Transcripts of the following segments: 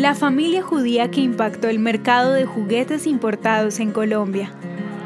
La familia judía que impactó el mercado de juguetes importados en Colombia.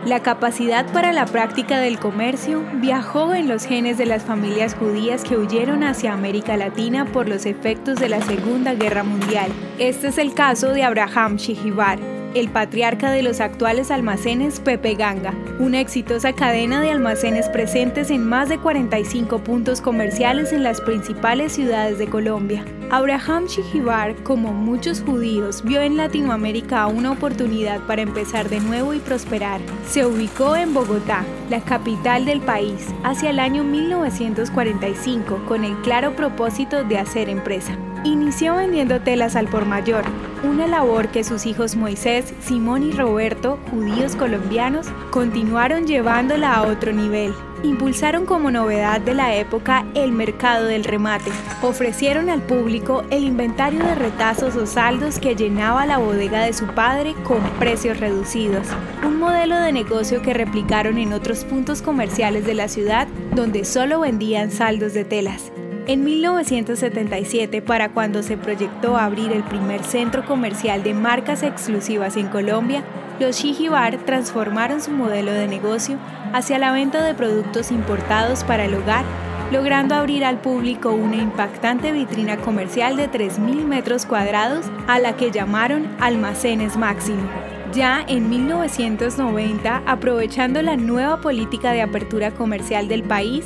La capacidad para la práctica del comercio viajó en los genes de las familias judías que huyeron hacia América Latina por los efectos de la Segunda Guerra Mundial. Este es el caso de Abraham Shihibar, el patriarca de los actuales almacenes Pepe Ganga, una exitosa cadena de almacenes presentes en más de 45 puntos comerciales en las principales ciudades de Colombia. Abraham Shihibar, como muchos judíos, vio en Latinoamérica una oportunidad para empezar de nuevo y prosperar. Se ubicó en Bogotá, la capital del país, hacia el año 1945 con el claro propósito de hacer empresa. Inició vendiendo telas al por mayor, una labor que sus hijos Moisés, Simón y Roberto, judíos colombianos, continuaron llevándola a otro nivel. Impulsaron como novedad de la época el mercado del remate. Ofrecieron al público el inventario de retazos o saldos que llenaba la bodega de su padre con precios reducidos. Un modelo de negocio que replicaron en otros puntos comerciales de la ciudad donde solo vendían saldos de telas. En 1977, para cuando se proyectó abrir el primer centro comercial de marcas exclusivas en Colombia, los Shijibar transformaron su modelo de negocio hacia la venta de productos importados para el hogar, logrando abrir al público una impactante vitrina comercial de 3.000 metros cuadrados a la que llamaron Almacenes Máximo. Ya en 1990, aprovechando la nueva política de apertura comercial del país,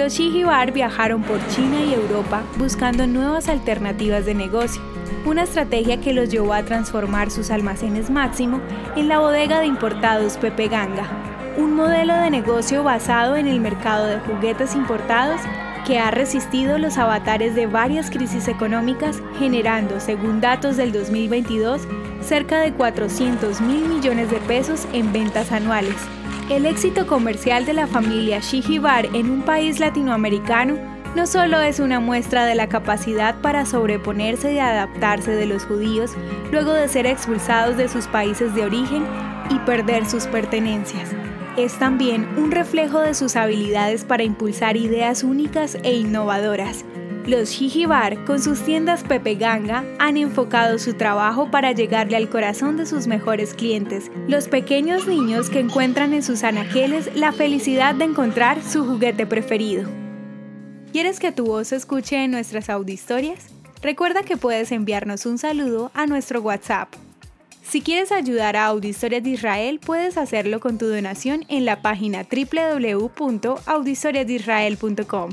los Shihibar viajaron por China y Europa buscando nuevas alternativas de negocio, una estrategia que los llevó a transformar sus almacenes máximo en la bodega de importados Pepe Ganga, un modelo de negocio basado en el mercado de juguetes importados que ha resistido los avatares de varias crisis económicas, generando, según datos del 2022, cerca de 400 mil millones de pesos en ventas anuales el éxito comercial de la familia Shihibar en un país latinoamericano no solo es una muestra de la capacidad para sobreponerse y adaptarse de los judíos luego de ser expulsados de sus países de origen y perder sus pertenencias, es también un reflejo de sus habilidades para impulsar ideas únicas e innovadoras, los Shijibar, con sus tiendas Pepe Ganga, han enfocado su trabajo para llegarle al corazón de sus mejores clientes, los pequeños niños que encuentran en sus anaqueles la felicidad de encontrar su juguete preferido. ¿Quieres que tu voz se escuche en nuestras audihistorias? Recuerda que puedes enviarnos un saludo a nuestro WhatsApp. Si quieres ayudar a Audihistorias de Israel, puedes hacerlo con tu donación en la página www.audihistoriasdeisrael.com.